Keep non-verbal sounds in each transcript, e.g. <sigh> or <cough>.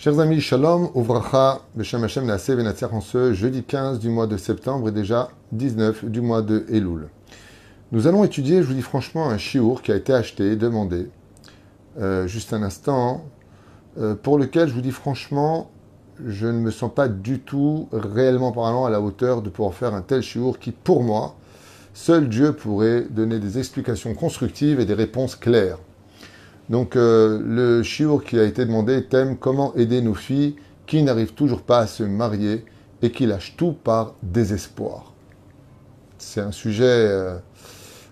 Chers amis, shalom, uvracha, Beshem Hashem Naaseh Venatzach en ce jeudi 15 du mois de septembre et déjà 19 du mois de Elul. Nous allons étudier, je vous dis franchement, un chiour qui a été acheté, demandé, euh, juste un instant, euh, pour lequel je vous dis franchement, je ne me sens pas du tout réellement parlant à la hauteur de pouvoir faire un tel chiour qui, pour moi, seul Dieu pourrait donner des explications constructives et des réponses claires. Donc euh, le chiour qui a été demandé thème comment aider nos filles qui n'arrivent toujours pas à se marier et qui lâchent tout par désespoir? C'est un sujet euh,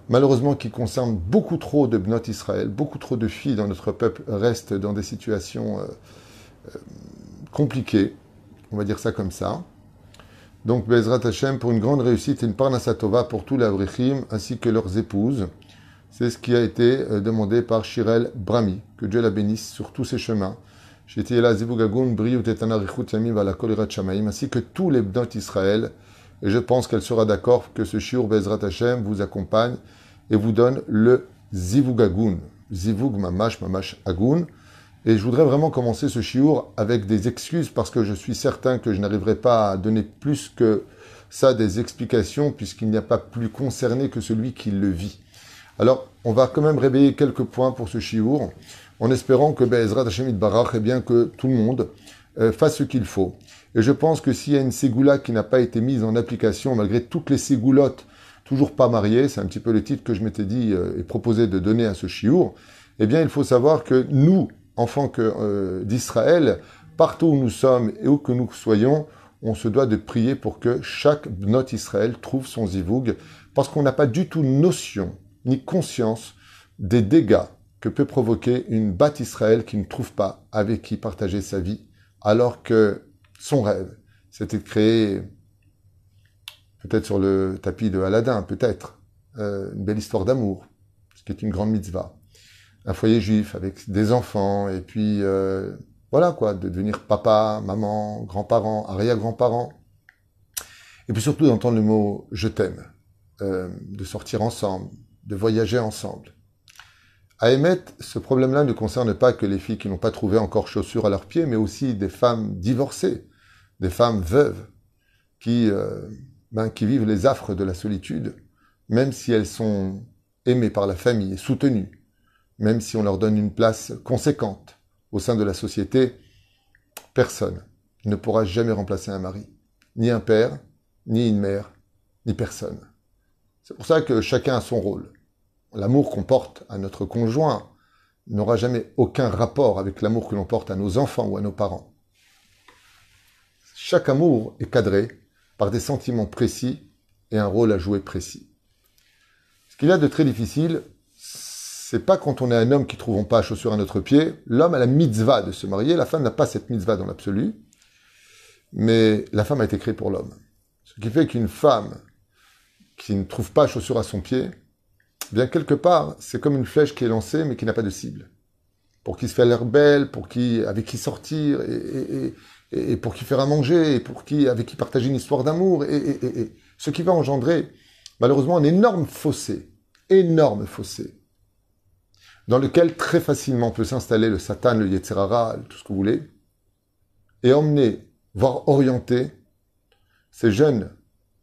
malheureusement qui concerne beaucoup trop de Bnot Israël, beaucoup trop de filles dans notre peuple restent dans des situations euh, compliquées, on va dire ça comme ça. Donc Bezrat Hashem pour une grande réussite et une parnasatova pour tous les Avrichim ainsi que leurs épouses. C'est ce qui a été demandé par Shirel Brami. Que Dieu la bénisse sur tous ses chemins. ainsi que tous les bnot Israël. Et je pense qu'elle sera d'accord que ce shiur Bezrat Hashem vous accompagne et vous donne le zivugagun. Zivug mamash mamash agun. Et je voudrais vraiment commencer ce shiur avec des excuses parce que je suis certain que je n'arriverai pas à donner plus que ça des explications puisqu'il n'y a pas plus concerné que celui qui le vit. Alors, on va quand même réveiller quelques points pour ce chiour, en espérant que Be'ezrat Hashem Barach, et bien que tout le monde euh, fasse ce qu'il faut. Et je pense que s'il y a une ségoula qui n'a pas été mise en application, malgré toutes les ségoulottes toujours pas mariées, c'est un petit peu le titre que je m'étais dit euh, et proposé de donner à ce chiour, eh bien, il faut savoir que nous, enfants que, euh, d'Israël, partout où nous sommes et où que nous soyons, on se doit de prier pour que chaque note Israël trouve son zivoug, parce qu'on n'a pas du tout notion ni conscience des dégâts que peut provoquer une batte Israël qui ne trouve pas avec qui partager sa vie, alors que son rêve, c'était de créer, peut-être sur le tapis de Aladdin, peut-être, euh, une belle histoire d'amour, ce qui est une grande mitzvah. Un foyer juif avec des enfants, et puis euh, voilà quoi, de devenir papa, maman, grand-parents, arrière-grands-parents. Et puis surtout d'entendre le mot je t'aime, euh, de sortir ensemble, de voyager ensemble. À Emet, ce problème-là ne concerne pas que les filles qui n'ont pas trouvé encore chaussures à leurs pieds, mais aussi des femmes divorcées, des femmes veuves, qui, euh, ben, qui vivent les affres de la solitude, même si elles sont aimées par la famille et soutenues, même si on leur donne une place conséquente au sein de la société, personne ne pourra jamais remplacer un mari, ni un père, ni une mère, ni personne. C'est pour ça que chacun a son rôle l'amour qu'on porte à notre conjoint n'aura jamais aucun rapport avec l'amour que l'on porte à nos enfants ou à nos parents. Chaque amour est cadré par des sentiments précis et un rôle à jouer précis. Ce qu'il y a de très difficile, c'est pas quand on est un homme qui ne trouvons pas chaussures à notre pied. L'homme a la mitzvah de se marier, la femme n'a pas cette mitzvah dans l'absolu, mais la femme a été créée pour l'homme. Ce qui fait qu'une femme qui ne trouve pas chaussures à son pied, bien quelque part, c'est comme une flèche qui est lancée mais qui n'a pas de cible. Pour qui se fait l'air belle, pour qui, avec qui sortir, et, pour qui faire à manger, et pour qui, avec qui partager une histoire d'amour, et, ce qui va engendrer, malheureusement, un énorme fossé, énorme fossé, dans lequel très facilement peut s'installer le Satan, le Yetzerara, tout ce que vous voulez, et emmener, voire orienter ces jeunes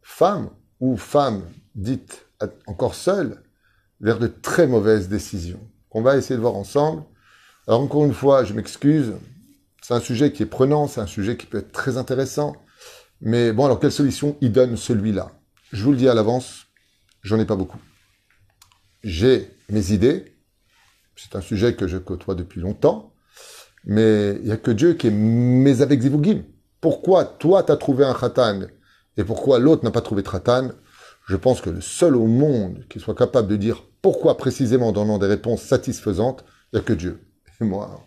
femmes ou femmes dites encore seules, vers de très mauvaises décisions. Qu'on va essayer de voir ensemble. Alors encore une fois, je m'excuse, c'est un sujet qui est prenant, c'est un sujet qui peut être très intéressant, mais bon, alors quelle solution il donne celui-là? Je vous le dis à l'avance, j'en ai pas beaucoup. J'ai mes idées, c'est un sujet que je côtoie depuis longtemps, mais il n'y a que Dieu qui est mes avec Zivugim. Pourquoi toi, tu as trouvé un khatan et pourquoi l'autre n'a pas trouvé de khatan? Je pense que le seul au monde qui soit capable de dire pourquoi précisément en donnant des réponses satisfaisantes Il n'y a que Dieu. <laughs> Et moi,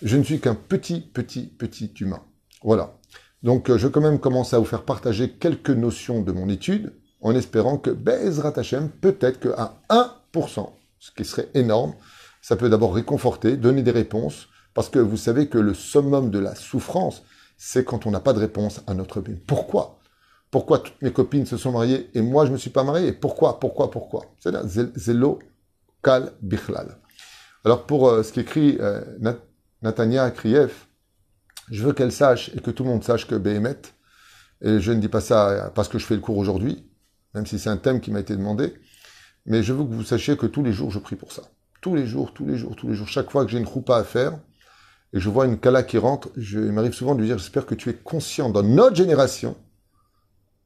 je ne suis qu'un petit, petit, petit humain. Voilà. Donc, euh, je vais quand même commencer à vous faire partager quelques notions de mon étude, en espérant que Bezrat Hashem, peut-être qu'à 1%, ce qui serait énorme, ça peut d'abord réconforter, donner des réponses, parce que vous savez que le summum de la souffrance, c'est quand on n'a pas de réponse à notre vie. Pourquoi? Pourquoi toutes mes copines se sont mariées et moi je ne me suis pas marié? Pourquoi Pourquoi Pourquoi? C'est là, Zelo Kal Bichlal. Alors pour euh, ce qu'écrit euh, Natania Kriev, Je veux qu'elle sache et que tout le monde sache que Béhémet, et je ne dis pas ça parce que je fais le cours aujourd'hui, même si c'est un thème qui m'a été demandé, mais je veux que vous sachiez que tous les jours, je prie pour ça. Tous les jours, tous les jours, tous les jours. Chaque fois que j'ai une roupa à faire, et je vois une kala qui rentre, il m'arrive souvent de lui dire, j'espère que tu es conscient dans notre génération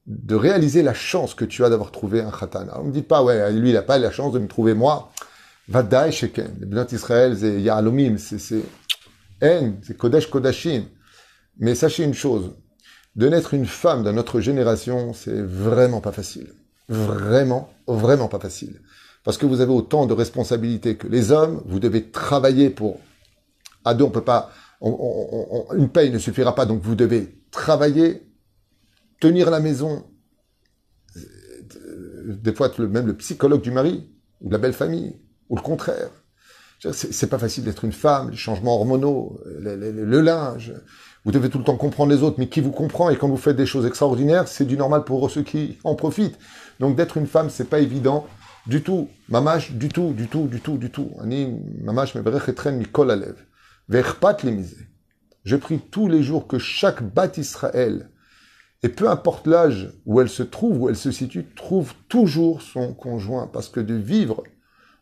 de réaliser la chance que tu as d'avoir trouvé un khatan. Alors, on me dit pas, ouais, lui, il n'a pas la chance de me trouver moi. Vadaï Sheken. Les Bnot Israël, c'est Ya'alomim, c'est, En, c'est Kodesh Kodashim. Mais sachez une chose, de naître une femme dans notre génération, c'est vraiment pas facile. Vraiment, vraiment pas facile. Parce que vous avez autant de responsabilités que les hommes, vous devez travailler pour... À deux, on peut pas... une paye ne suffira pas, donc vous devez travailler, tenir la maison. Des fois, même le psychologue du mari, ou de la belle famille, ou le contraire. C'est pas facile d'être une femme, les changements hormonaux, le linge, vous devez tout le temps comprendre les autres, mais qui vous comprend Et quand vous faites des choses extraordinaires, c'est du normal pour ceux qui en profitent. Donc d'être une femme, c'est pas évident du tout. Mamash, du tout, du tout, du tout, du tout. Mamash Je prie tous les jours que chaque bat Israël, et peu importe l'âge où elle se trouve, où elle se situe, trouve toujours son conjoint. Parce que de vivre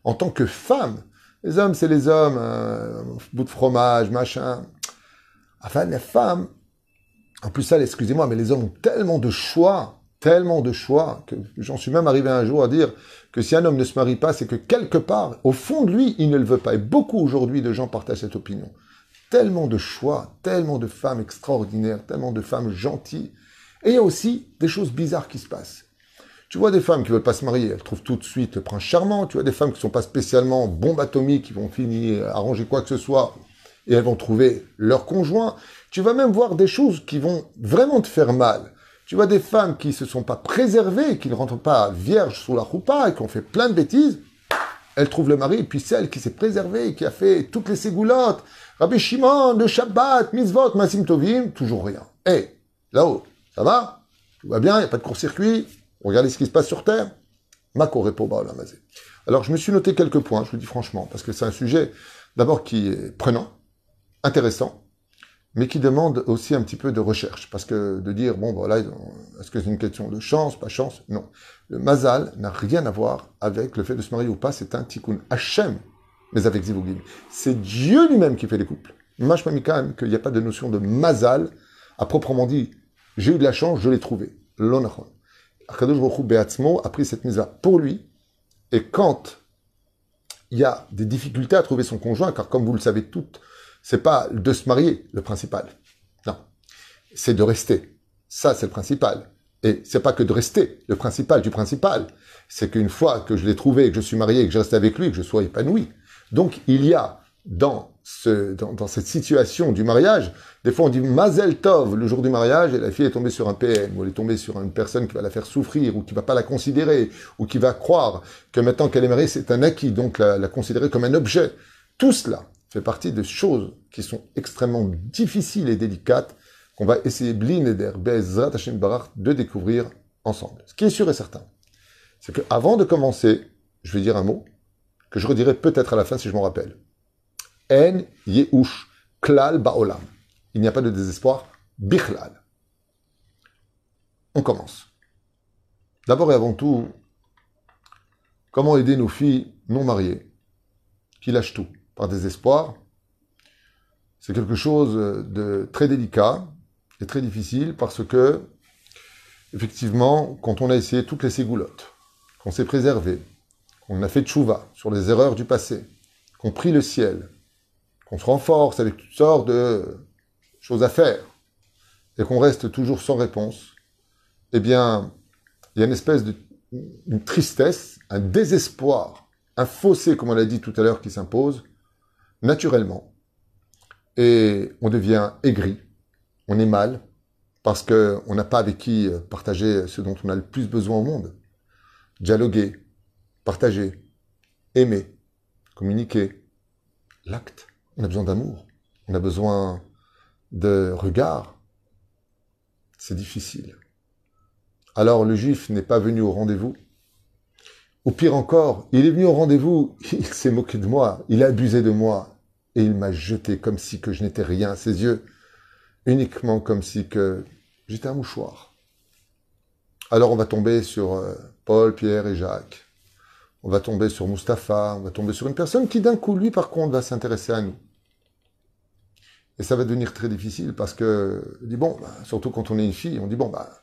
en tant que femme, les hommes, c'est les hommes, un bout de fromage, machin. Enfin, les femmes, en plus ça, excusez-moi, mais les hommes ont tellement de choix, tellement de choix, que j'en suis même arrivé un jour à dire que si un homme ne se marie pas, c'est que quelque part, au fond de lui, il ne le veut pas. Et beaucoup aujourd'hui de gens partagent cette opinion. Tellement de choix, tellement de femmes extraordinaires, tellement de femmes gentilles. Et il y a aussi des choses bizarres qui se passent. Tu vois des femmes qui veulent pas se marier, elles trouvent tout de suite le prince charmant. Tu vois des femmes qui sont pas spécialement bombes atomiques, qui vont finir arranger quoi que ce soit et elles vont trouver leur conjoint. Tu vas même voir des choses qui vont vraiment te faire mal. Tu vois des femmes qui se sont pas préservées, qui ne rentrent pas vierges sous la roupa et qui ont fait plein de bêtises. Elles trouvent le mari, et puis celle qui s'est préservée, qui a fait toutes les ségoulottes, Rabbi Shimon, le Shabbat, Mitzvot, Masim Tovim, toujours rien. Eh, là-haut, ça va? Tout va bien, il n'y a pas de court-circuit Regardez ce qui se passe sur Terre. Repo Alors, je me suis noté quelques points, je vous dis franchement, parce que c'est un sujet, d'abord, qui est prenant, intéressant, mais qui demande aussi un petit peu de recherche. Parce que de dire, bon, voilà, est-ce que c'est une question de chance, pas chance? Non. Le mazal n'a rien à voir avec le fait de se marier ou pas, c'est un tikkun Hachem, mais avec Zivugim. C'est Dieu lui-même qui fait les couples. Même qu'il n'y a pas de notion de mazal, à proprement dit, j'ai eu de la chance, je l'ai trouvé. L'onachon. Akadosh Baruch a pris cette mise pour lui, et quand il y a des difficultés à trouver son conjoint, car comme vous le savez toutes, c'est pas de se marier le principal. Non. C'est de rester. Ça, c'est le principal. Et c'est pas que de rester le principal du principal. C'est qu'une fois que je l'ai trouvé, que je suis marié, que je reste avec lui, que je sois épanoui. Donc, il y a dans ce, dans, cette situation du mariage, des fois on dit Mazel Tov le jour du mariage et la fille est tombée sur un PM ou elle est tombée sur une personne qui va la faire souffrir ou qui va pas la considérer ou qui va croire que maintenant qu'elle est mariée c'est un acquis donc la, la considérer comme un objet. Tout cela, fait partie de choses qui sont extrêmement difficiles et délicates qu'on va essayer de découvrir ensemble. Ce qui est sûr et certain, c'est qu'avant de commencer, je vais dire un mot que je redirai peut-être à la fin si je m'en rappelle. En yeush klal baolam. Il n'y a pas de désespoir, bichlal. On commence. D'abord et avant tout, comment aider nos filles non mariées qui lâchent tout par désespoir, c'est quelque chose de très délicat et très difficile parce que, effectivement, quand on a essayé toutes les ségoulottes, qu'on s'est préservé, qu'on a fait tchouva sur les erreurs du passé, qu'on prie le ciel, qu'on se renforce avec toutes sortes de choses à faire, et qu'on reste toujours sans réponse, eh bien, il y a une espèce de tristesse, un désespoir, un fossé, comme on l'a dit tout à l'heure, qui s'impose, naturellement. Et on devient aigri, on est mal, parce qu'on n'a pas avec qui partager ce dont on a le plus besoin au monde. Dialoguer, partager, aimer, communiquer, l'acte. On a besoin d'amour, on a besoin de regard. C'est difficile. Alors le juif n'est pas venu au rendez-vous. Ou pire encore, il est venu au rendez-vous, <laughs> il s'est moqué de moi, il a abusé de moi, et il m'a jeté comme si que je n'étais rien à ses yeux. uniquement comme si que j'étais un mouchoir. Alors on va tomber sur euh, Paul, Pierre et Jacques. On va tomber sur Mustapha, on va tomber sur une personne qui d'un coup, lui par contre, va s'intéresser à nous. Et ça va devenir très difficile parce que, dit bon, bah, surtout quand on est une fille, on dit bon, bah,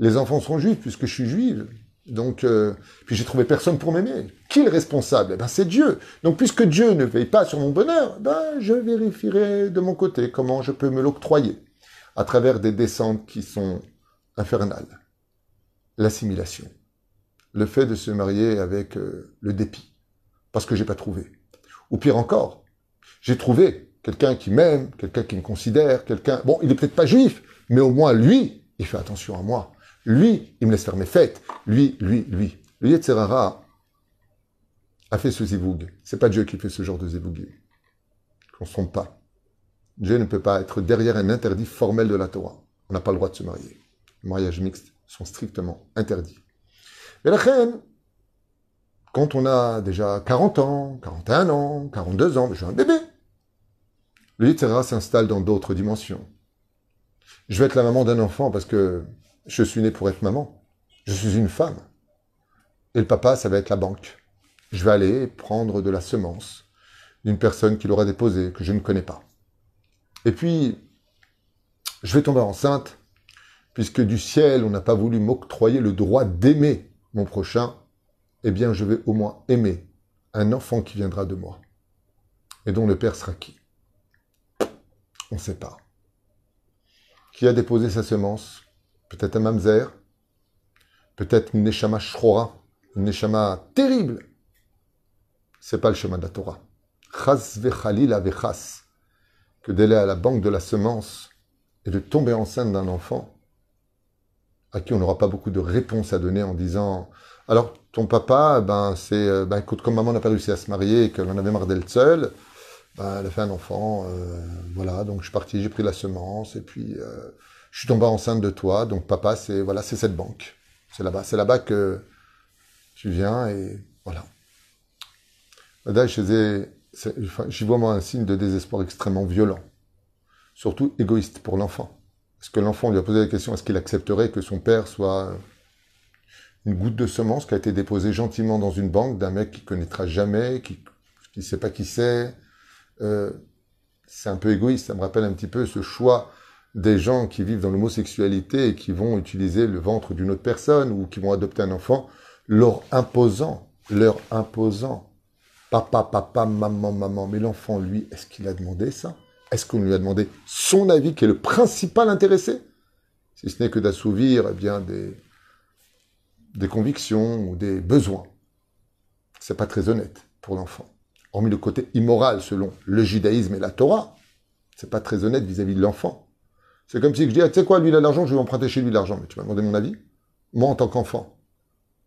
les enfants sont juifs puisque je suis juive. Donc, euh, puis j'ai trouvé personne pour m'aimer. Qui est le responsable? Eh ben, C'est Dieu. Donc, puisque Dieu ne veille pas sur mon bonheur, ben, je vérifierai de mon côté comment je peux me l'octroyer à travers des descentes qui sont infernales. L'assimilation. Le fait de se marier avec euh, le dépit. Parce que j'ai pas trouvé. Ou pire encore, j'ai trouvé quelqu'un qui m'aime, quelqu'un qui me considère, quelqu'un... Bon, il est peut-être pas juif, mais au moins lui, il fait attention à moi. Lui, il me laisse faire mes fêtes. Lui, lui, lui. Le Yetzerara a fait ce zivoug. C'est pas Dieu qui fait ce genre de zivoug. On ne pas. Dieu ne peut pas être derrière un interdit formel de la Torah. On n'a pas le droit de se marier. Les mariages mixtes sont strictement interdits. Mais la reine, quand on a déjà 40 ans, 41 ans, 42 ans, j'ai un bébé, le Yetzerara s'installe dans d'autres dimensions. Je vais être la maman d'un enfant parce que je suis né pour être maman. Je suis une femme. Et le papa, ça va être la banque. Je vais aller prendre de la semence d'une personne qui l'aura déposée, que je ne connais pas. Et puis, je vais tomber enceinte, puisque du ciel, on n'a pas voulu m'octroyer le droit d'aimer mon prochain, eh bien, je vais au moins aimer un enfant qui viendra de moi, et dont le père sera qui? On ne sait pas. Qui a déposé sa semence? Peut-être un mamzer, peut-être une neshama shrora, une neshama terrible? C'est pas le chemin de la Torah. Chas vechalil avechas, que d'aller à la banque de la semence et de tomber enceinte d'un enfant à qui on n'aura pas beaucoup de réponses à donner en disant alors ton papa ben c'est euh, ben écoute comme maman n'a pas réussi à se marier et qu'elle en avait marre d'être seule ben, elle a fait un enfant euh, voilà donc je suis parti j'ai pris la semence et puis euh, je suis tombé enceinte de toi, donc papa, c'est voilà, c'est cette banque. C'est là-bas, c'est là-bas que tu viens et voilà. Là, j'y vois moi un signe de désespoir extrêmement violent, surtout égoïste pour l'enfant. Parce que l'enfant lui a posé la question est-ce qu'il accepterait que son père soit une goutte de semence qui a été déposée gentiment dans une banque d'un mec qui connaîtra jamais, qui ne sait pas qui c'est. Euh, c'est un peu égoïste. Ça me rappelle un petit peu ce choix des gens qui vivent dans l'homosexualité et qui vont utiliser le ventre d'une autre personne ou qui vont adopter un enfant, leur imposant, leur imposant, papa, papa, maman, maman. Mais l'enfant, lui, est-ce qu'il a demandé ça? Est-ce qu'on lui a demandé son avis qui est le principal intéressé? Si ce n'est que d'assouvir eh bien des, des convictions ou des besoins. C'est pas très honnête pour l'enfant. Hormis le côté immoral selon le judaïsme et la Torah, c'est pas très honnête vis-à-vis de l'enfant. C'est comme si je dis, ah, tu sais quoi, lui, il a l'argent, je vais emprunter chez lui l'argent. Mais tu m'as demandé mon avis? Moi, en tant qu'enfant.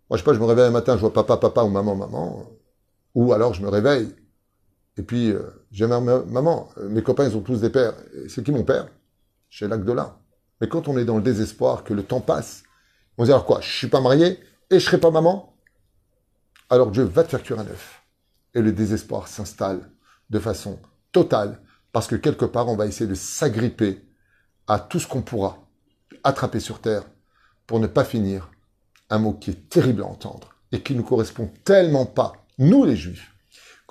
Moi, je sais pas, je me réveille un matin, je vois papa, papa ou maman, maman. Ou alors, je me réveille. Et puis, euh, j'ai ma maman. Euh, mes copains, ils ont tous des pères. C'est qui mon père? Chez l'Agdola. Mais quand on est dans le désespoir, que le temps passe, on se dit, alors quoi, je suis pas marié et je serai pas maman? Alors Dieu va te faire cuire un œuf. Et le désespoir s'installe de façon totale, parce que quelque part, on va essayer de s'agripper à tout ce qu'on pourra attraper sur Terre pour ne pas finir un mot qui est terrible à entendre et qui ne correspond tellement pas, nous les Juifs.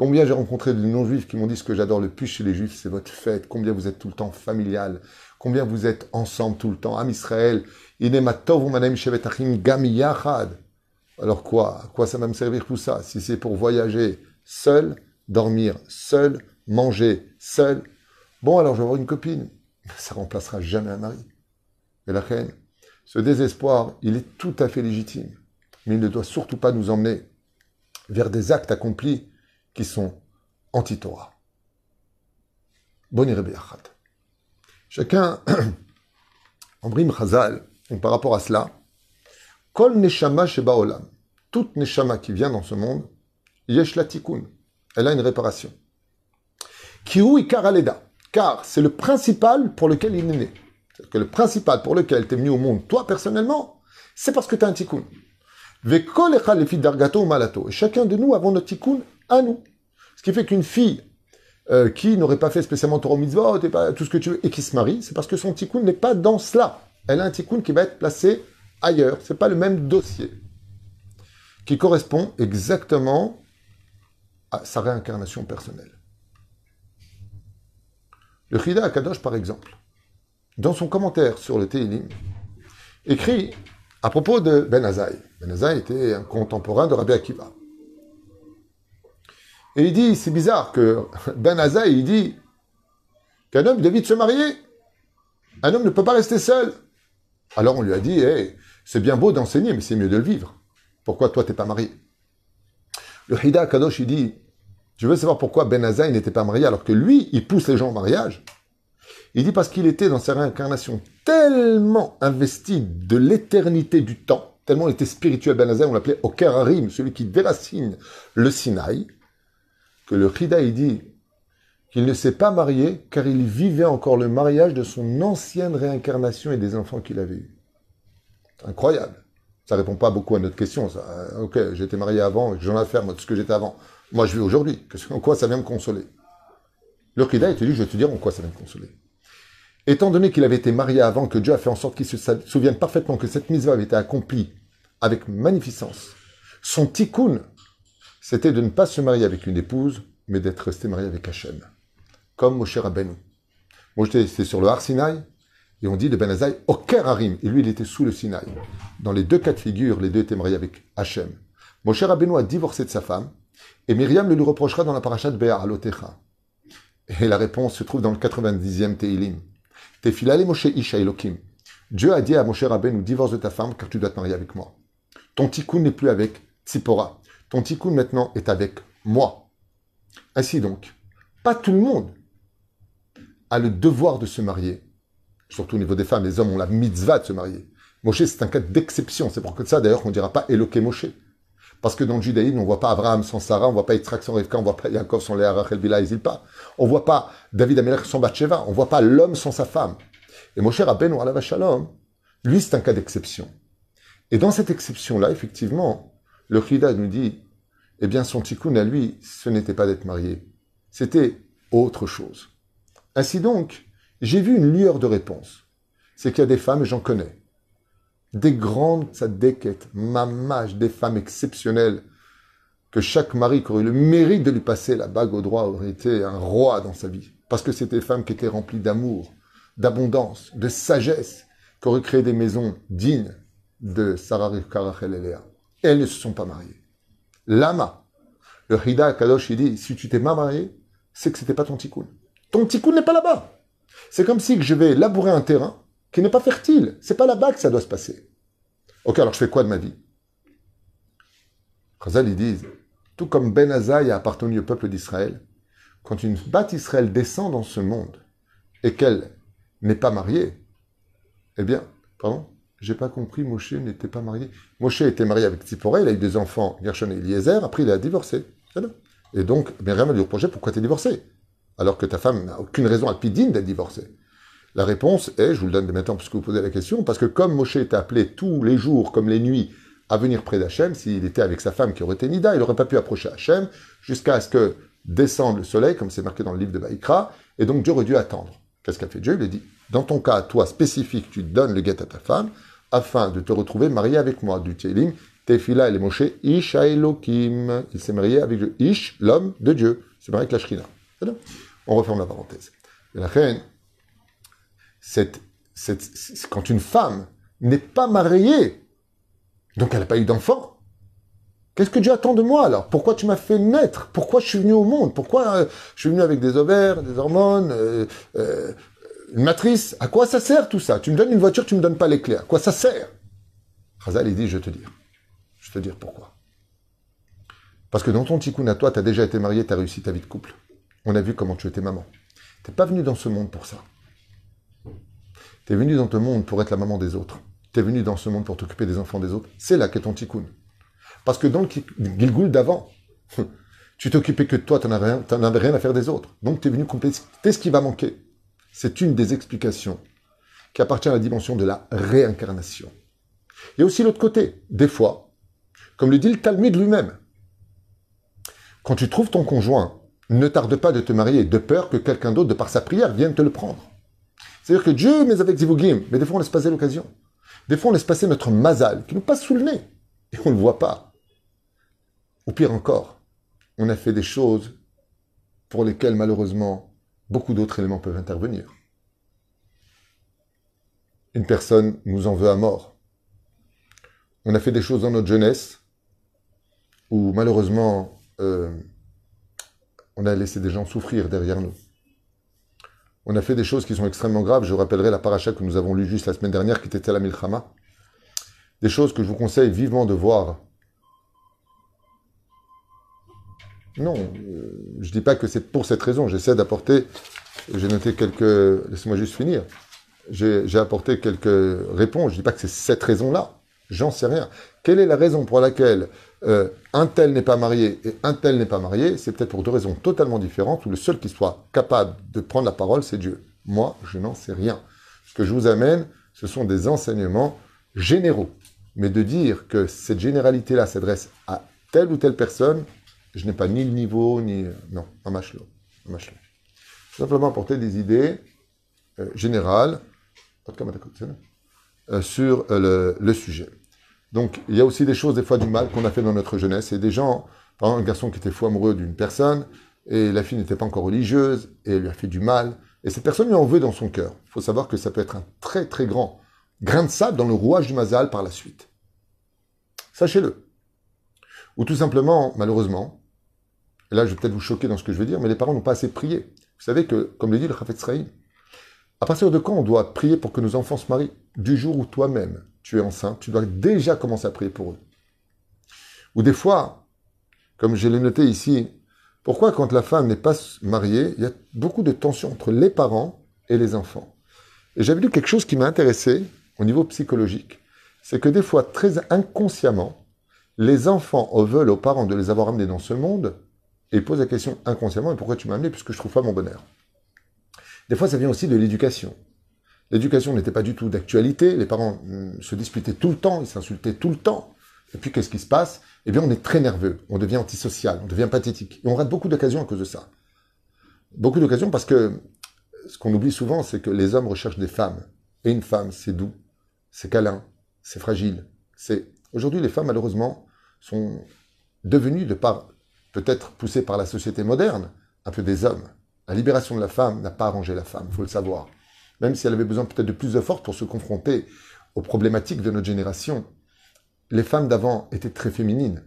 Combien j'ai rencontré de non-juifs qui m'ont dit ce que j'adore le plus chez les Juifs, c'est votre fête, combien vous êtes tout le temps familial, combien vous êtes ensemble tout le temps, Am Israël, alors quoi À quoi ça va me servir tout ça? Si c'est pour voyager seul, dormir seul, manger seul, bon alors je vais avoir une copine. Ça remplacera jamais un mari. Et la reine, ce désespoir, il est tout à fait légitime, mais il ne doit surtout pas nous emmener vers des actes accomplis qui sont anti-Torah. Bon Chacun, <clears throat> en brim chazal, par rapport à cela, kol neshama sheba olam, toute neshama qui vient dans ce monde, yesh la tikkun, elle a une réparation. Kihu ikaraleda, car c'est le principal pour lequel il est né. C'est que le principal pour lequel tu es venu au monde, toi personnellement, c'est parce que tu as un tikkun. Et chacun de nous avons notre tikkun nous. Ce qui fait qu'une fille euh, qui n'aurait pas fait spécialement Torah Mitzvot et tout ce que tu veux, et qui se marie, c'est parce que son tikkun n'est pas dans cela. Elle a un tikkun qui va être placé ailleurs. C'est pas le même dossier. Qui correspond exactement à sa réincarnation personnelle. Le Chida Akadosh, par exemple, dans son commentaire sur le Teilim, écrit à propos de Ben Azaï. Ben Azaï était un contemporain de Rabbi Akiva. Et il dit, c'est bizarre que <laughs> Ben Azaï, il dit qu'un homme devait se marier. Un homme ne peut pas rester seul. Alors on lui a dit, hey, c'est bien beau d'enseigner, mais c'est mieux de le vivre. Pourquoi toi, t'es pas marié? Le Hida Kadosh, il dit, je veux savoir pourquoi Ben Azaï n'était pas marié alors que lui, il pousse les gens au mariage? Il dit parce qu'il était dans sa réincarnation tellement investi de l'éternité du temps, tellement il était spirituel Ben Azaï, on l'appelait Okerarim, celui qui déracine le Sinaï, que le Hida, il dit qu'il ne s'est pas marié car il vivait encore le mariage de son ancienne réincarnation et des enfants qu'il avait eus. Incroyable. Ça répond pas beaucoup à notre question. Ça. Ok, j'étais marié avant, j'en ai à faire moi, de ce que j'étais avant. Moi, je vis aujourd'hui. En quoi ça vient me consoler? Le Khida, il te dit, je vais te dire en quoi ça vient me consoler. Étant donné qu'il avait été marié avant, que Dieu a fait en sorte qu'il se souvienne parfaitement que cette mise avait été accomplie avec magnificence, son tikkun, c'était de ne pas se marier avec une épouse, mais d'être resté marié avec Hachem. Comme Moshe Rabbeinu. Moshe c'était sur le Har Sinai, et on dit de Ben Azaï, Oker Harim. Et lui, il était sous le Sinaï. Dans les deux cas de figure, les deux étaient mariés avec Hachem. Moshe Rabbeinu a divorcé de sa femme, et Myriam le lui reprochera dans la paracha de Béa Lotecha. Et la réponse se trouve dans le 90e Teilim. Tefilale Moshe Isha Elokim. Dieu a dit à Moshe Rabbeinu, divorce de ta femme, car tu dois te marier avec moi. Ton tikkun n'est plus avec Tzipora. Ton tikkun maintenant est avec moi. Ainsi donc, pas tout le monde a le devoir de se marier surtout au niveau des femmes, les hommes ont la mitzvah de se marier. Moshe, c'est un cas d'exception. C'est pour ça, d'ailleurs, qu'on ne dira pas Eloke Moshe. Parce que dans le judaïsme, on ne voit pas Abraham sans Sarah, on ne voit pas Yitzhak sans Rivka, on ne voit pas Yaakov sans Léa, Rachel, Bila et Zilpa. On ne voit pas David Amelech sans Bathsheba, on ne voit pas l'homme sans sa femme. Et Moshe Rabbeinu, Alav Shalom, lui, c'est un cas d'exception. Et dans cette exception-là, effectivement, le Chida nous dit, eh bien, son tikkun à lui, ce n'était pas d'être marié. C'était autre chose. Ainsi donc, j'ai vu une lueur de réponse. C'est qu'il y a des femmes, et j'en connais, des grandes sadéquettes, mamages, des femmes exceptionnelles, que chaque mari qui aurait le mérite de lui passer la bague au droit aurait été un roi dans sa vie. Parce que c'était des femmes qui étaient remplies d'amour, d'abondance, de sagesse, qui auraient créé des maisons dignes de Sarah Rivka, et Léa. Elles ne se sont pas mariées. Lama, le Hida Kadosh, il dit, si tu t'es pas marié, c'est que c'était pas ton tikkun. Ton tikkun n'est pas là-bas. C'est comme si je vais labourer un terrain qui n'est pas fertile. C'est pas là-bas que ça doit se passer. Ok, alors je fais quoi de ma vie? Chazal, ils disent, tout comme Ben Azaï a appartenu au peuple d'Israël, quand une batte Israël descend dans ce monde et qu'elle n'est pas mariée, eh bien, pardon, j'ai pas compris, Moshe n'était pas marié. Moshe était marié avec Tzipora, il a eu des enfants, Gershon et Eliezer, après il a divorcé. Et donc, à lui reprocher, pourquoi tu es divorcé? Alors que ta femme n'a aucune raison à alpidine d'être divorcée La réponse est, je vous le donne maintenant puisque vous posez la question, parce que comme Moshe était appelé tous les jours, comme les nuits, à venir près d'Hachem, s'il était avec sa femme qui aurait été Nida, il n'aurait pas pu approcher Hachem jusqu'à ce que descende le soleil, comme c'est marqué dans le livre de Baïkra, et donc Dieu aurait dû attendre. Qu'est-ce qu'a fait Dieu? Il a dit, dans ton cas, toi, spécifique, tu donnes le guet à ta femme, afin de te retrouver marié avec moi, du Teilim, Tefila et les Moshe, Ish Elohim. Il s'est marié avec Dieu. Ish, l'homme de Dieu. C'est marié avec la Shrina. On referme la parenthèse. la reine, quand une femme n'est pas mariée, donc elle n'a pas eu d'enfant, qu'est-ce que Dieu attend de moi alors? Pourquoi tu m'as fait naître? Pourquoi je suis venu au monde? Pourquoi euh, je suis venu avec des ovaires, des hormones, euh, euh, une matrice À quoi ça sert tout ça? Tu me donnes une voiture, tu me donnes pas les clés. À quoi ça sert? Razal, il dit, je vais te dire. Je vais te dire pourquoi. Parce que dans ton tikkun à toi, tu as déjà été marié, tu as réussi ta vie de couple. On a vu comment tu étais maman. Tu n'es pas venu dans ce monde pour ça. Tu es venu dans ce monde pour être la maman des autres. Tu es venu dans ce monde pour t'occuper des enfants des autres. C'est là qu'est ton tikkun. Parce que dans le Gilgul d'avant, <laughs> tu t'occupais que de toi, tu n'avais rien à faire des autres. Donc tu es venu compléter ce qui va manquer. C'est une des explications qui appartient à la dimension de la réincarnation. A aussi l'autre côté. Des fois, comme le dit le Talmud lui-même, quand tu trouves ton conjoint ne tarde pas de te marier de peur que quelqu'un d'autre, de par sa prière, vienne te le prendre. C'est-à-dire que Dieu, mais avec Zivugim, mais des fois on laisse passer l'occasion. Des fois on laisse passer notre mazal, qui nous passe sous le nez, et on ne le voit pas. Ou pire encore, on a fait des choses pour lesquelles malheureusement beaucoup d'autres éléments peuvent intervenir. Une personne nous en veut à mort. On a fait des choses dans notre jeunesse où malheureusement euh, on a laissé des gens souffrir derrière nous. On a fait des choses qui sont extrêmement graves. Je rappellerai la paracha que nous avons lue juste la semaine dernière, qui était la Milchama. Des choses que je vous conseille vivement de voir. Non, euh, je ne dis pas que c'est pour cette raison. J'essaie d'apporter. J'ai noté quelques. Laissez-moi juste finir. J'ai apporté quelques réponses. Je ne dis pas que c'est cette raison-là. J'en sais rien. Quelle est la raison pour laquelle euh, un tel n'est pas marié et un tel n'est pas marié? C'est peut-être pour deux raisons totalement différentes, où le seul qui soit capable de prendre la parole, c'est Dieu. Moi, je n'en sais rien. Ce que je vous amène, ce sont des enseignements généraux. Mais de dire que cette généralité-là s'adresse à telle ou telle personne, je n'ai pas ni le niveau, ni... Non, un machelot. Simplement apporter des idées euh, générales euh, sur le sujet. Donc, il y a aussi des choses, des fois, du mal qu'on a fait dans notre jeunesse. Et des gens, par exemple, un garçon qui était fou amoureux d'une personne, et la fille n'était pas encore religieuse, et elle lui a fait du mal. Et cette personne lui en veut dans son cœur. Il faut savoir que ça peut être un très, très grand grain de sable dans le rouage du mazal par la suite. Sachez-le. Ou tout simplement, malheureusement, et là je vais peut-être vous choquer dans ce que je vais dire, mais les parents n'ont pas assez prié. Vous savez que, comme le dit le Chafetz à partir de quand on doit prier pour que nos enfants se marient Du jour où toi-même, tu es enceinte, tu dois déjà commencer à prier pour eux? Ou des fois, comme je l'ai noté ici, pourquoi quand la femme n'est pas mariée, il y a beaucoup de tension entre les parents et les enfants? Et j'avais lu quelque chose qui m'a intéressé au niveau psychologique. C'est que des fois, très inconsciemment, les enfants veulent aux parents de les avoir amenés dans ce monde et posent la question inconsciemment, pourquoi tu m'as amené puisque je trouve pas mon bonheur? Des fois, ça vient aussi de l'éducation. L'éducation n'était pas du tout d'actualité, les parents mm, se disputaient tout le temps, ils s'insultaient tout le temps. Et puis qu'est-ce qui se passe? Eh bien, on est très nerveux, on devient antisocial, on devient pathétique. Et on rate beaucoup d'occasions à cause de ça. Beaucoup d'occasions parce que ce qu'on oublie souvent, c'est que les hommes recherchent des femmes. Et une femme, c'est doux, c'est câlin, c'est fragile. C'est Aujourd'hui, les femmes, malheureusement, sont devenues, de par peut-être poussées par la société moderne, un peu des hommes. La libération de la femme n'a pas arrangé la femme, il faut le savoir même si elle avait besoin peut-être de plus de force pour se confronter aux problématiques de notre génération, les femmes d'avant étaient très féminines.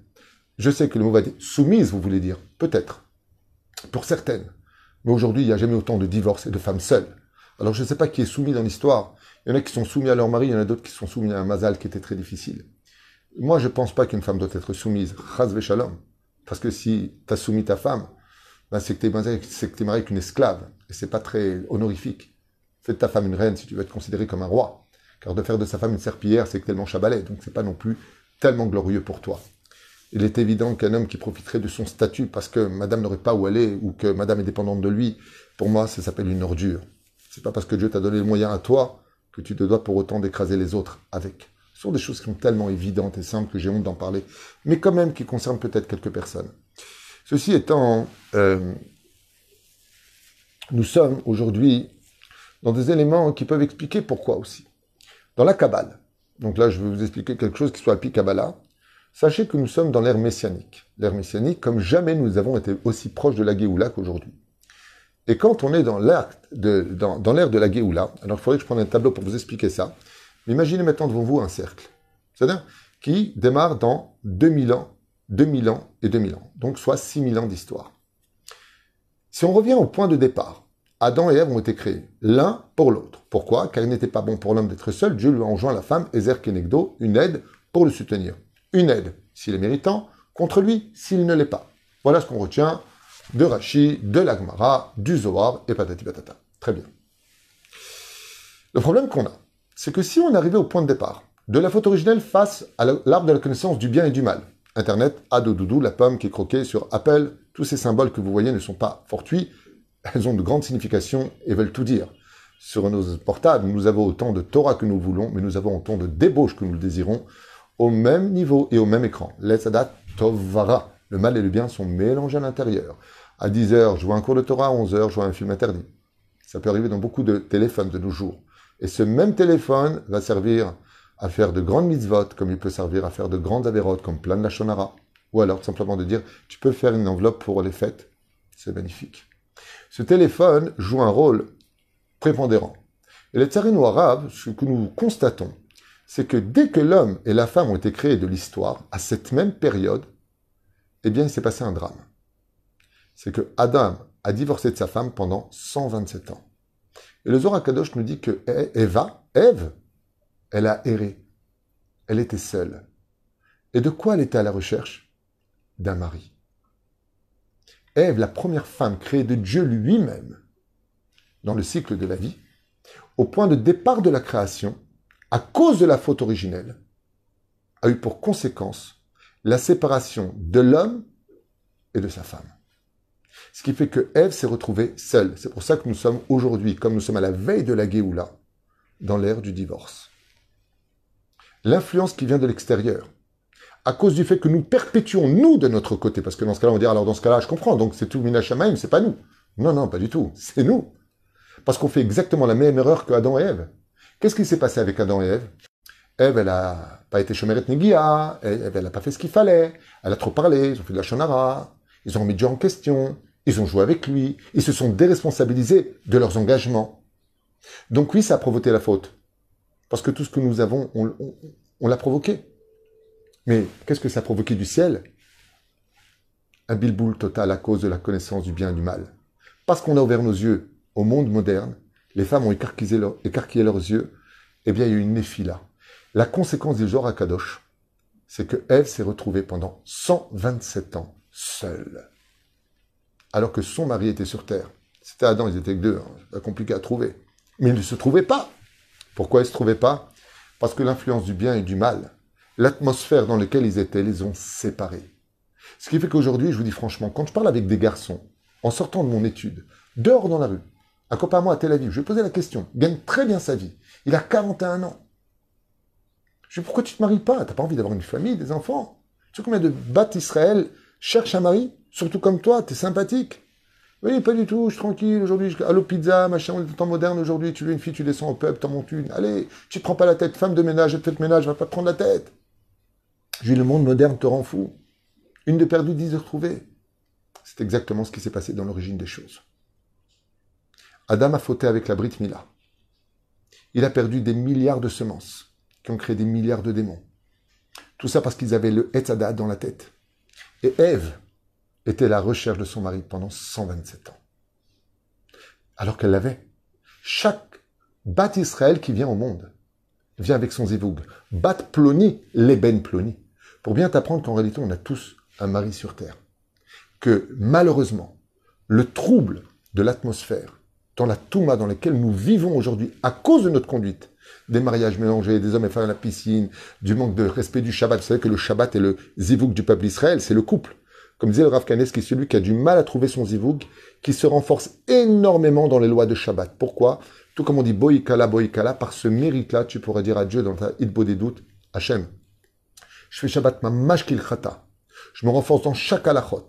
Je sais que le mot va être soumise, vous voulez dire, peut-être, pour certaines. Mais aujourd'hui, il n'y a jamais autant de divorces et de femmes seules. Alors je ne sais pas qui est soumis dans l'histoire. Il y en a qui sont soumis à leur mari, il y en a d'autres qui sont soumis à un mazal qui était très difficile. Moi, je ne pense pas qu'une femme doit être soumise. Parce que si tu as soumis ta femme, ben c'est que tu es, marié avec une esclave. Et c'est pas très honorifique. Fais de ta femme une reine si tu veux être considéré comme un roi. Car de faire de sa femme une serpillière, c'est tellement chabalet, donc c'est pas non plus tellement glorieux pour toi. Il est évident qu'un homme qui profiterait de son statut parce que madame n'aurait pas où aller ou que madame est dépendante de lui, pour moi, ça s'appelle une ordure. C'est pas parce que Dieu t'a donné le moyen à toi que tu te dois pour autant d'écraser les autres avec. Ce sont des choses qui sont tellement évidentes et simples que j'ai honte d'en parler, mais quand même qui concernent peut-être quelques personnes. Ceci étant, euh, nous sommes aujourd'hui dans des éléments qui peuvent expliquer pourquoi aussi. Dans la Kabbale, donc là je vais vous expliquer quelque chose qui soit Pi Kabbalah, sachez que nous sommes dans l'ère messianique. L'ère messianique, comme jamais nous avons été aussi proches de la Géoula qu'aujourd'hui. Et quand on est dans l'ère de, de la Géoula, alors il faudrait que je prenne un tableau pour vous expliquer ça, imaginez maintenant devant vous un cercle, c'est-à-dire qui démarre dans 2000 ans, 2000 ans et 2000 ans, donc soit 6000 ans d'histoire. Si on revient au point de départ, Adam et Ève ont été créés, l'un pour l'autre. Pourquoi? Car il n'était pas bon pour l'homme d'être seul, Dieu lui a enjoint la femme, Ezer Kenegdo, une aide pour le soutenir. Une aide, s'il est méritant, contre lui, s'il ne l'est pas. Voilà ce qu'on retient de Rashi, de l'Agmara, du Zohar et patati patata. Très bien. Le problème qu'on a, c'est que si on arrivait au point de départ de la photo originelle face à l'arbre de la connaissance du bien et du mal, Internet, Adodoudou, la pomme qui est croquée sur Apple, tous ces symboles que vous voyez ne sont pas fortuits, elles ont de grandes significations et veulent tout dire. Sur nos portables, nous avons autant de Torah que nous voulons, mais nous avons autant de débauche que nous le désirons, au même niveau et au même écran. Letzadat Tovara. Le mal et le bien sont mélangés à l'intérieur. À 10h, je vois un cours de Torah, à 11h, je vois un film interdit. Ça peut arriver dans beaucoup de téléphones de nos jours. Et ce même téléphone va servir à faire de grandes mitzvot, comme il peut servir à faire de grandes avérotes, comme plein de la shonara. Ou alors simplement de dire, tu peux faire une enveloppe pour les fêtes. C'est magnifique. Ce téléphone joue un rôle prépondérant. Et les tsarines arabes, ce que nous constatons, c'est que dès que l'homme et la femme ont été créés de l'histoire, à cette même période, eh bien, il s'est passé un drame. C'est que Adam a divorcé de sa femme pendant 127 ans. Et le Zohar Kadosh nous dit que Eva, Ève, elle a erré. Elle était seule. Et de quoi elle était à la recherche? D'un mari. Ève, la première femme créée de Dieu lui-même dans le cycle de la vie, au point de départ de la création, à cause de la faute originelle, a eu pour conséquence la séparation de l'homme et de sa femme. Ce qui fait que Ève s'est retrouvée seule. C'est pour ça que nous sommes aujourd'hui, comme nous sommes à la veille de la Géoula, dans l'ère du divorce. L'influence qui vient de l'extérieur, à cause du fait que nous perpétuons nous de notre côté, parce que dans ce cas-là, on dit alors dans ce cas-là, je comprends, donc c'est tout Minachamaim, c'est pas nous. Non, non, pas du tout, c'est nous. Parce qu'on fait exactement la même erreur que Adam et Ève. Qu'est-ce qui s'est passé avec Adam et Ève? Ève, elle a pas été chomeret Negia, elle n'a pas fait ce qu'il fallait, elle a trop parlé, ils ont fait de la shonara, ils ont remis Dieu en question, ils ont joué avec lui, ils se sont déresponsabilisés de leurs engagements. Donc oui, ça a provoqué la faute. Parce que tout ce que nous avons, on, l'a provoqué. Mais qu'est-ce que ça a provoqué du ciel? Un bilboul total à cause de la connaissance du bien et du mal. Parce qu'on a ouvert nos yeux au monde moderne, les femmes ont écarquillé, leurs yeux, eh bien, il y a eu une néphila. La conséquence du genre à Kadosh, c'est que Ève s'est retrouvée pendant 127 ans seule. Alors que son mari était sur terre. C'était Adam, ils étaient que deux, hein. compliqué à trouver. Mais ils ne se trouvaient pas. Pourquoi ils ne se trouvaient pas? Parce que l'influence du bien et du mal, l'atmosphère dans laquelle ils étaient, les ont séparés. Ce qui fait qu'aujourd'hui, je vous dis franchement, quand je parle avec des garçons, en sortant de mon étude, dehors dans la rue, un copain à moi à Tel Aviv, je lui ai posé la question, il gagne très bien sa vie, il a 41 ans. Je lui dit, pourquoi tu ne te maries pas? T'as pas envie d'avoir une famille, des enfants? Tu sais combien de bats Israël cherchent un mari? Surtout comme toi, tu es sympathique. Oui, pas du tout, je suis tranquille, aujourd'hui, allô pizza, machin, on est temps moderne aujourd'hui, tu veux une fille, tu descends au peuple, t'en montes une. Allez, tu te prends pas la tête, femme de ménage, elle fait le ménage, va pas te prendre la tête. J'ai le monde moderne te rend fou. Une de perdue, dix de retrouvée. C'est exactement ce qui s'est passé dans l'origine des choses. Adam a fauté avec la Brit Mila. Il a perdu des milliards de semences qui ont créé des milliards de démons. Tout ça parce qu'ils avaient le Etzada dans la tête. Et Ève était la recherche de son mari pendant 127 ans. Alors qu'elle l'avait. Chaque bat Israël qui vient au monde vient avec son zivoug. Bat ploni, l'eben ploni. Pour bien t'apprendre qu'en réalité, on a tous un mari sur terre. Que malheureusement, le trouble de l'atmosphère, dans la Touma dans laquelle nous vivons aujourd'hui, à cause de notre conduite, des mariages mélangés, des hommes et femmes à la piscine, du manque de respect du Shabbat. Vous savez que le Shabbat est le zivouk du peuple d'Israël, c'est le couple. Comme disait le Rav Kanes, qui est celui qui a du mal à trouver son zivouk, qui se renforce énormément dans les lois de Shabbat. Pourquoi? Tout comme on dit boïkala, boïkala, par ce mérite-là, tu pourrais dire à Dieu dans ta hitbo des doutes, Hachem, je fais Shabbat ma mashkil khata. Je me renforce dans chaque halachot.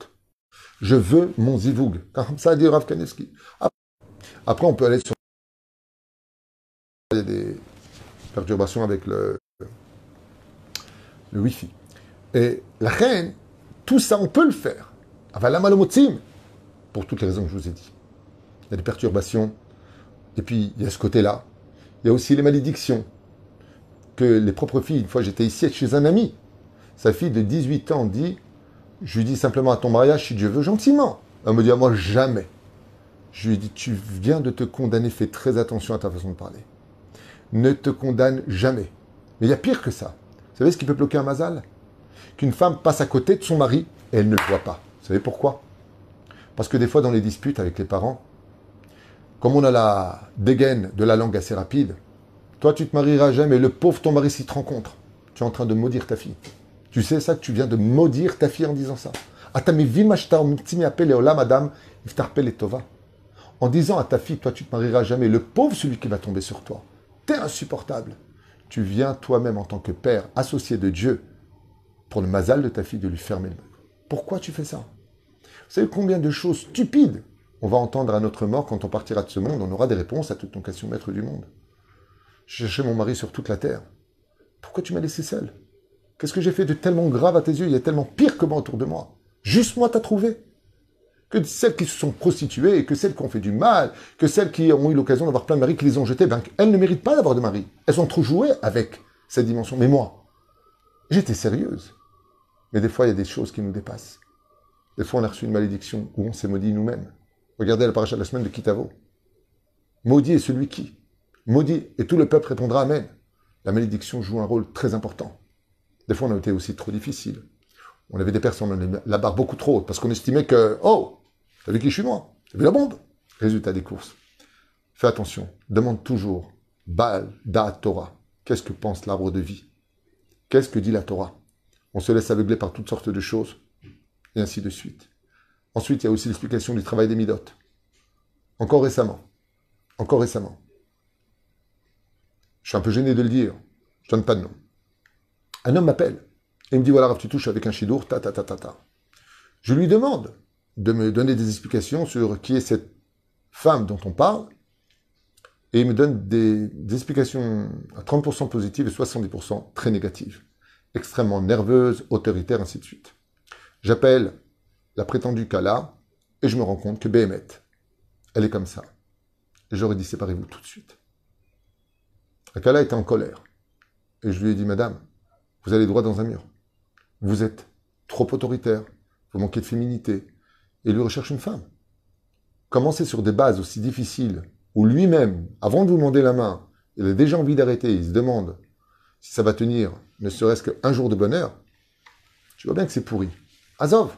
Je veux mon zivoug. Comme ça dit Rav Kaneski. Après, on peut aller sur il y a des perturbations avec le, le Wi-Fi. Et la reine, tout ça, on peut le faire. Pour toutes les raisons que je vous ai dit. Il y a des perturbations. Et puis, il y a ce côté-là. Il y a aussi les malédictions. Que les propres filles, une fois j'étais ici chez un ami. Sa fille de 18 ans dit Je lui dis simplement à ton mariage si Dieu veut gentiment. Elle me dit à moi jamais. Je lui dit Tu viens de te condamner, fais très attention à ta façon de parler. Ne te condamne jamais. Mais il y a pire que ça. Vous savez ce qui peut bloquer un mazal? Qu'une femme passe à côté de son mari et elle ne le voit pas. Vous savez pourquoi? Parce que des fois, dans les disputes avec les parents, comme on a la dégaine de la langue assez rapide, toi, tu te marieras jamais, le pauvre ton mari s'y te rencontre. Tu es en train de maudire ta fille. Tu sais ça que tu viens de maudire ta fille en disant ça. En disant à ta fille, toi tu te marieras jamais, le pauvre celui qui va tomber sur toi. T'es insupportable. Tu viens toi-même en tant que père, associé de Dieu, pour le mazal de ta fille, de lui fermer le Pourquoi tu fais ça? Vous savez combien de choses stupides on va entendre à notre mort quand on partira de ce monde? On aura des réponses à toutes nos questions, maître du monde. J'ai cherché mon mari sur toute la terre. Pourquoi tu m'as laissé seul? Qu'est-ce que j'ai fait de tellement grave à tes yeux? Il y a tellement pire que moi autour de moi. Juste moi t'as trouvé? Que celles qui se sont prostituées, que celles qui ont fait du mal, que celles qui ont eu l'occasion d'avoir plein de maris qui les ont jetés, ben, elles ne méritent pas d'avoir de mari. Elles ont trop joué avec cette dimension. Mais moi, j'étais sérieuse. Mais des fois, il y a des choses qui nous dépassent. Des fois, on a reçu une malédiction où on s'est maudit nous-mêmes. Regardez la paracha de la semaine de Kitavo. Maudit est celui qui? Maudit, et tout le peuple répondra Amen. La malédiction joue un rôle très important. Des fois, on a été aussi trop difficile. On avait des personnes, la barre beaucoup trop haute, parce qu'on estimait que, oh, t'as vu qui je suis moi? T'as vu la bombe? Résultat des courses. Fais attention, demande toujours, Baal, Da, Torah. Qu'est-ce que pense l'arbre de vie? Qu'est-ce que dit la Torah? On se laisse aveugler par toutes sortes de choses, et ainsi de suite. Ensuite, il y a aussi l'explication du travail des midotes. Encore récemment. Encore récemment. Je suis un peu gêné de le dire. Je donne pas de nom. Un homme m'appelle et me dit voilà, tu touches avec un chidour, ta ta ta ta ta. Je lui demande de me donner des explications sur qui est cette femme dont on parle. Et il me donne des, des explications à 30% positives et 70% très négatives. Extrêmement nerveuse, autoritaire, ainsi de suite. J'appelle la prétendue Kala, et je me rends compte que Béhémet, elle est comme ça. J'aurais dit séparez-vous tout de suite. La Kala était en colère. Et je lui ai dit, Madame, vous allez droit dans un mur. Vous êtes trop autoritaire, vous manquez de féminité, et lui recherche une femme. Commencez sur des bases aussi difficiles, où lui-même, avant de vous demander la main, il a déjà envie d'arrêter, il se demande si ça va tenir ne serait-ce qu'un jour de bonheur, tu vois bien que c'est pourri. Azov,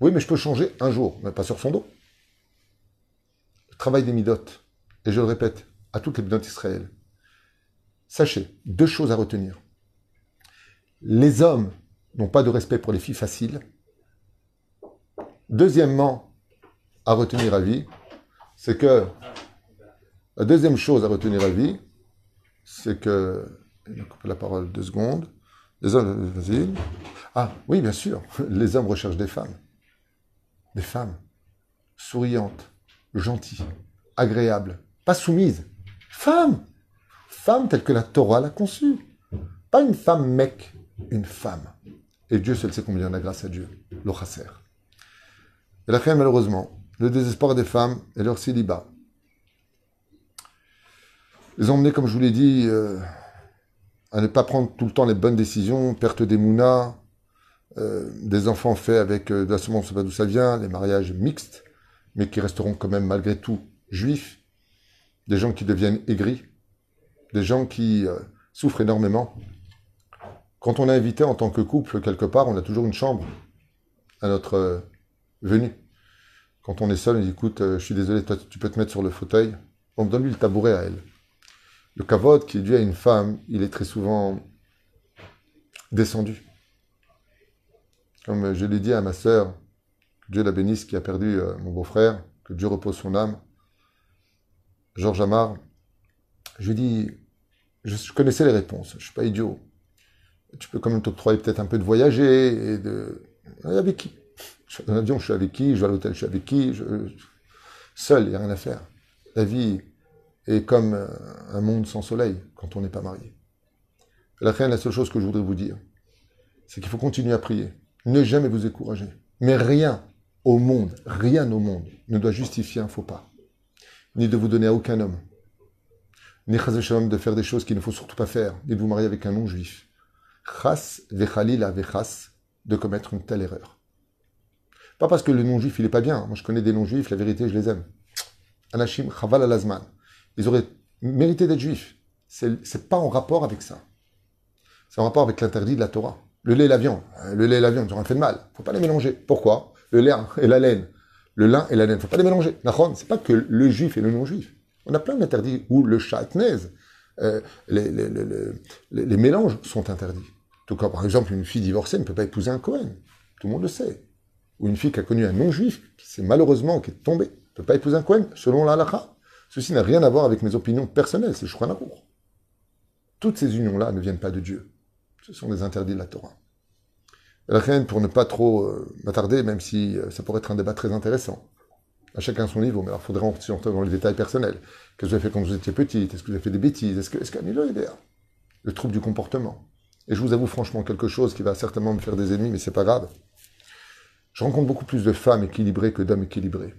oui, mais je peux changer un jour, mais pas sur son dos. Le travail des midotes, et je le répète à toutes les midotes d'Israël. Sachez, deux choses à retenir. Les hommes n'ont pas de respect pour les filles faciles. Deuxièmement, à retenir à vie, c'est que la deuxième chose à retenir à vie, c'est que il la parole deux secondes. Les hommes, Ah, oui, bien sûr, <laughs> les hommes recherchent des femmes des femmes souriantes, gentilles, agréables, pas soumises. Femmes Femmes telles que la Torah l'a conçue. Pas une femme mec, une femme. Et Dieu seul sait combien on a grâce à Dieu, le Et la fin, malheureusement, le désespoir des femmes et leur célibat les ont menés, comme je vous l'ai dit, euh, à ne pas prendre tout le temps les bonnes décisions, perte des mounas, euh, des enfants faits avec euh, de la semence, on ne sait pas d'où ça vient, des mariages mixtes, mais qui resteront quand même malgré tout juifs, des gens qui deviennent aigris, des gens qui euh, souffrent énormément. Quand on est invité en tant que couple quelque part, on a toujours une chambre à notre venue. Quand on est seul, on dit écoute, je suis désolé, toi tu peux te mettre sur le fauteuil. On donne lui le tabouret à elle. Le kavod qui est dû à une femme, il est très souvent descendu. Comme je l'ai dit à ma sœur, Dieu la bénisse, qui a perdu euh, mon beau-frère, que Dieu repose son âme, Georges Amar, je lui dis, je, connaissais les réponses, je ne suis pas idiot. Tu peux quand même t'octroyer peut-être un peu de voyager et de... Avec qui? Je suis je avec qui? Je vais à l'hôtel, je suis avec qui? Seul, il n'y a rien à faire. La vie est comme euh, un monde sans soleil quand on n'est pas marié. La fin, la seule chose que je voudrais vous dire, c'est qu'il faut continuer à prier. Ne jamais vous décourager. Mais rien au monde, rien au monde ne doit justifier un faux pas. Ni de vous donner à aucun homme. Ni de faire des choses qu'il ne faut surtout pas faire. Ni de vous marier avec un non-juif. Chas vechalila vechas de commettre une telle erreur. Pas parce que le non-juif, il est pas bien. Moi, je connais des non-juifs, la vérité, je les aime. Anashim chaval alazman. Ils auraient mérité d'être juifs. C'est pas en rapport avec ça. C'est en rapport avec l'interdit de la Torah. Le lait et la viande. Le lait et la viande, ils ont fait de mal. faut pas les mélanger. Pourquoi? Le lait et la laine. Le lin et la laine. faut pas les mélanger. C'est pas que le juif et le non-juif. On a plein d'interdits où le chatnez, euh, les, les, les, mélanges sont interdits. Tout comme, par exemple, une fille divorcée ne peut pas épouser un Cohen. Tout le monde le sait. Ou une fille qui a connu un non-juif, qui s'est malheureusement, qui est tombée, ne peut pas épouser un Cohen, selon l'Alaha. Ceci n'a rien à voir avec mes opinions personnelles, c'est crois Toutes ces unions-là ne viennent pas de Dieu. Ce sont des interdits de la Torah. La reine, pour ne pas trop euh, m'attarder, même si euh, ça pourrait être un débat très intéressant, à chacun son niveau, mais alors faudrait entrer dans les détails personnels. Qu'est-ce que vous avez fait quand vous étiez petite? Est-ce que vous avez fait des bêtises? Est-ce que, est-ce Le trouble du comportement. Et je vous avoue franchement quelque chose qui va certainement me faire des ennemis, mais c'est pas grave. Je rencontre beaucoup plus de femmes équilibrées que d'hommes équilibrés.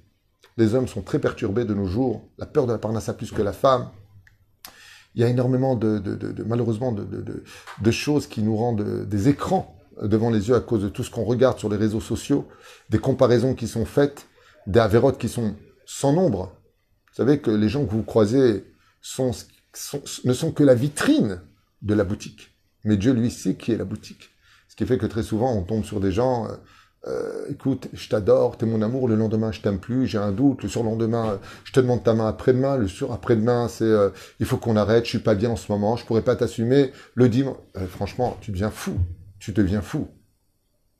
Les hommes sont très perturbés de nos jours, la peur de la parnassa plus que la femme. Il y a énormément de, malheureusement de, choses qui nous rendent des écrans devant les yeux à cause de tout ce qu'on regarde sur les réseaux sociaux, des comparaisons qui sont faites, des avérotes qui sont sans nombre. Vous savez que les gens que vous croisez ne sont que la vitrine de la boutique. Mais Dieu, lui, sait qui est la boutique. Ce qui fait que très souvent, on tombe sur des gens, euh, euh, écoute, je t'adore, t'es mon amour, le lendemain, je t'aime plus, j'ai un doute, le surlendemain, euh, je te demande ta main après-demain, le sur après-demain, c'est, il faut qu'on arrête, je suis pas bien en ce moment, je pourrais pas t'assumer. Le dimanche, franchement, tu deviens fou, tu deviens fou.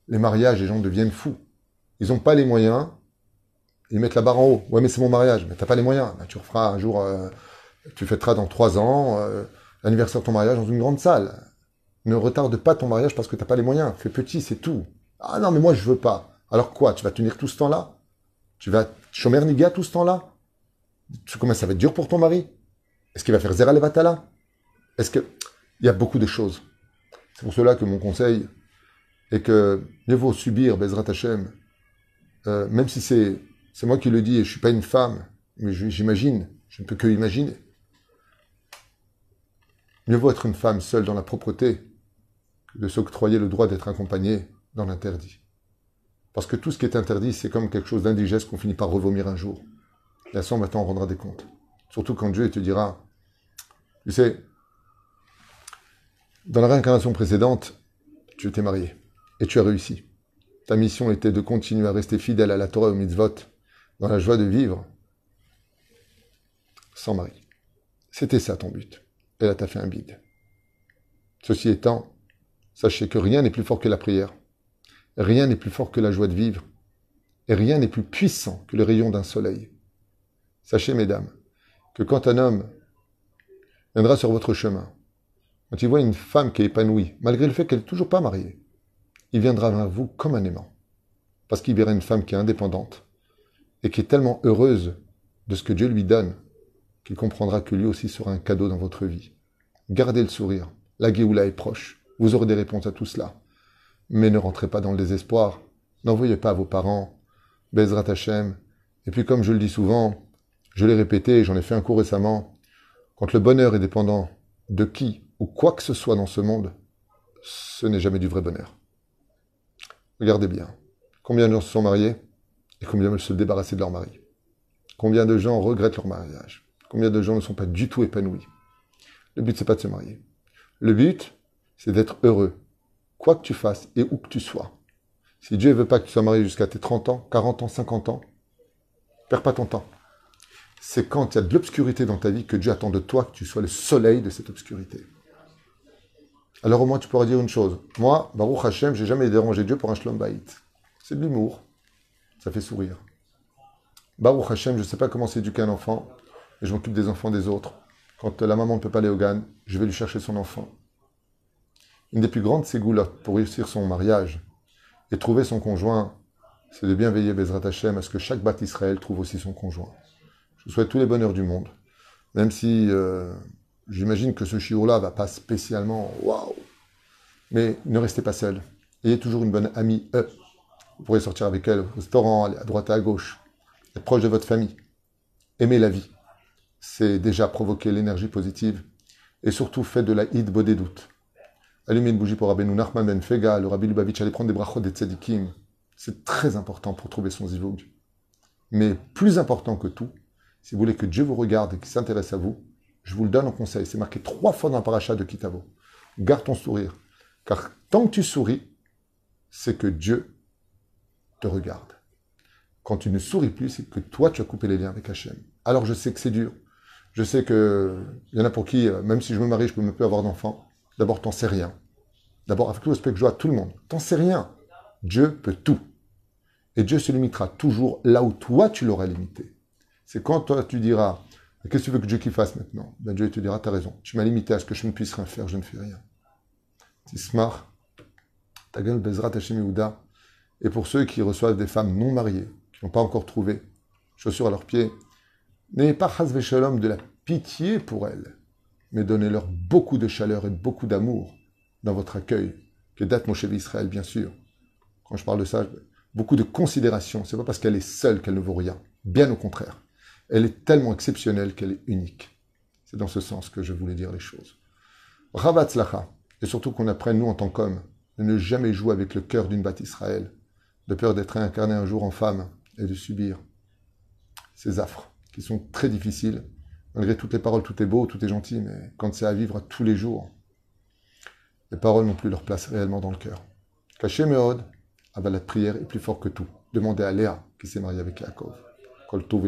Les mariages, les gens deviennent fous. Ils ont pas les moyens, ils mettent la barre en haut. Ouais, mais c'est mon mariage, mais t'as pas les moyens. Bah, tu referas un jour, tu fêteras dans trois ans l'anniversaire de ton mariage dans une grande salle. Ne retarde pas ton mariage parce que tu n'as pas les moyens. Fais petit, c'est tout. Ah non, mais moi, je veux pas. Alors quoi Tu vas tenir tout ce temps-là? Tu vas chômer niga tout ce temps-là? Comment ça va être dur pour ton mari? Est-ce qu'il va faire Zera Levatala Est-ce que... Il y a beaucoup de choses. C'est pour cela que mon conseil est que mieux vaut subir Bezrat Hashem, euh, même si c'est, c'est moi qui le dis et je suis pas une femme, mais j'imagine, je ne peux que imaginer. Mieux vaut être une femme seule dans la propreté de s'octroyer le droit d'être accompagné dans l'interdit. Parce que tout ce qui est interdit, c'est comme quelque chose d'indigeste qu'on finit par revomir un jour. Et à ça, maintenant, on rendra des comptes. Surtout quand Dieu te dira, tu sais, dans la réincarnation précédente, tu t'es marié et tu as réussi. Ta mission était de continuer à rester fidèle à la Torah et au mitzvot, dans la joie de vivre, sans mari. C'était ça ton but. Et là, t'as fait un bide. Ceci étant, Sachez que rien n'est plus fort que la prière. Rien n'est plus fort que la joie de vivre. Et rien n'est plus puissant que le rayon d'un soleil. Sachez, mesdames, que quand un homme viendra sur votre chemin, quand il voit une femme qui est épanouie, malgré le fait qu'elle n'est toujours pas mariée, il viendra vers vous comme un aimant. Parce qu'il verra une femme qui est indépendante et qui est tellement heureuse de ce que Dieu lui donne qu'il comprendra que lui aussi sera un cadeau dans votre vie. Gardez le sourire. La Géoula est proche. Vous aurez des réponses à tout cela. Mais ne rentrez pas dans le désespoir. N'envoyez pas vos parents. Bezrat Hashem. Et puis comme je le dis souvent, je l'ai répété, j'en ai fait un cours récemment, quand le bonheur est dépendant de qui ou quoi que ce soit dans ce monde, ce n'est jamais du vrai bonheur. Regardez bien. Combien de gens se sont mariés et combien veulent se débarrasser de leur mari? Combien de gens regrettent leur mariage? Combien de gens ne sont pas du tout épanouis? Le but, c'est pas de se marier. Le but, c'est d'être heureux, quoi que tu fasses et où que tu sois. Si Dieu ne veut pas que tu sois marié jusqu'à tes 30 ans, 40 ans, 50 ans, perds pas ton temps. C'est quand il y a de l'obscurité dans ta vie que Dieu attend de toi que tu sois le soleil de cette obscurité. Alors au moins tu pourras dire une chose. Moi, Baruch Hashem, j'ai jamais dérangé Dieu pour un shlom. C'est de l'humour. Ça fait sourire. Baruch Hashem, je ne sais pas comment s'éduquer un enfant, mais je m'occupe des enfants des autres. Quand la maman ne peut pas aller au GAN, je vais lui chercher son enfant. Une des plus grandes ségoulottes pour réussir son mariage et trouver son conjoint, c'est de bien veiller Bezrat Hashem à ce que chaque bat Israël trouve aussi son conjoint. Je vous souhaite tous les bonheurs du monde, même si euh, j'imagine que ce chiot-là va pas spécialement waouh. Mais ne restez pas seul. Ayez toujours une bonne amie, eux. Vous pourrez sortir avec elle au restaurant, à droite et à gauche, être proche de votre famille. Aimer la vie, c'est déjà provoquer l'énergie positive. Et surtout, faites de la hid des doutes. Allumez une bougie pour Rabbeinu Nachman Ben Fega, le Rabbi Lubavitch, allez prendre des brachot des tzadikim. C'est très important pour trouver son zivug. Mais plus important que tout, si vous voulez que Dieu vous regarde et qu'il s'intéresse à vous, je vous le donne en conseil. C'est marqué trois fois dans le parachat de Kitavo. Garde ton sourire. Car tant que tu souris, c'est que Dieu te regarde. Quand tu ne souris plus, c'est que toi, tu as coupé les liens avec Hachem. Alors je sais que c'est dur. Je sais qu'il y en a pour qui, euh, même si je me marie, je peux me plus avoir d'enfants. D'abord, t'en sais rien. D'abord, avec tout le respect que je dois à tout le monde, t'en sais rien. Dieu peut tout. Et Dieu se limitera toujours là où toi tu l'auras limité. C'est quand toi tu diras, qu'est-ce que tu veux que Dieu qu'il fasse maintenant? Ben Dieu te dira, t'as raison. Tu m'as limité à ce que je ne puisse rien faire, je ne fais rien. Tismar, Tagel Bezrat Hashem. Et pour ceux qui reçoivent des femmes non mariées, qui n'ont pas encore trouvé chaussures à leurs pieds, n'ayez pas de la pitié pour elles, mais donnez-leur beaucoup de chaleur et beaucoup d'amour dans votre accueil. Que date mon chef Israël, bien sûr. Quand je parle de ça, beaucoup de considération. C'est pas parce qu'elle est seule qu'elle ne vaut rien. Bien au contraire. Elle est tellement exceptionnelle qu'elle est unique. C'est dans ce sens que je voulais dire les choses. Ravatzlacha. Et surtout qu'on apprenne, nous, en tant qu'hommes, de ne jamais jouer avec le cœur d'une batte Israël, de peur d'être réincarné un jour en femme et de subir ces affres qui sont très difficiles. Malgré toutes les paroles, tout est beau, tout est gentil, mais quand c'est à vivre tous les jours, les paroles n'ont plus leur place réellement dans le cœur. Caché Meod, la prière est plus fort que tout. Demandez à Léa qui s'est mariée avec Yaakov. Kol Tov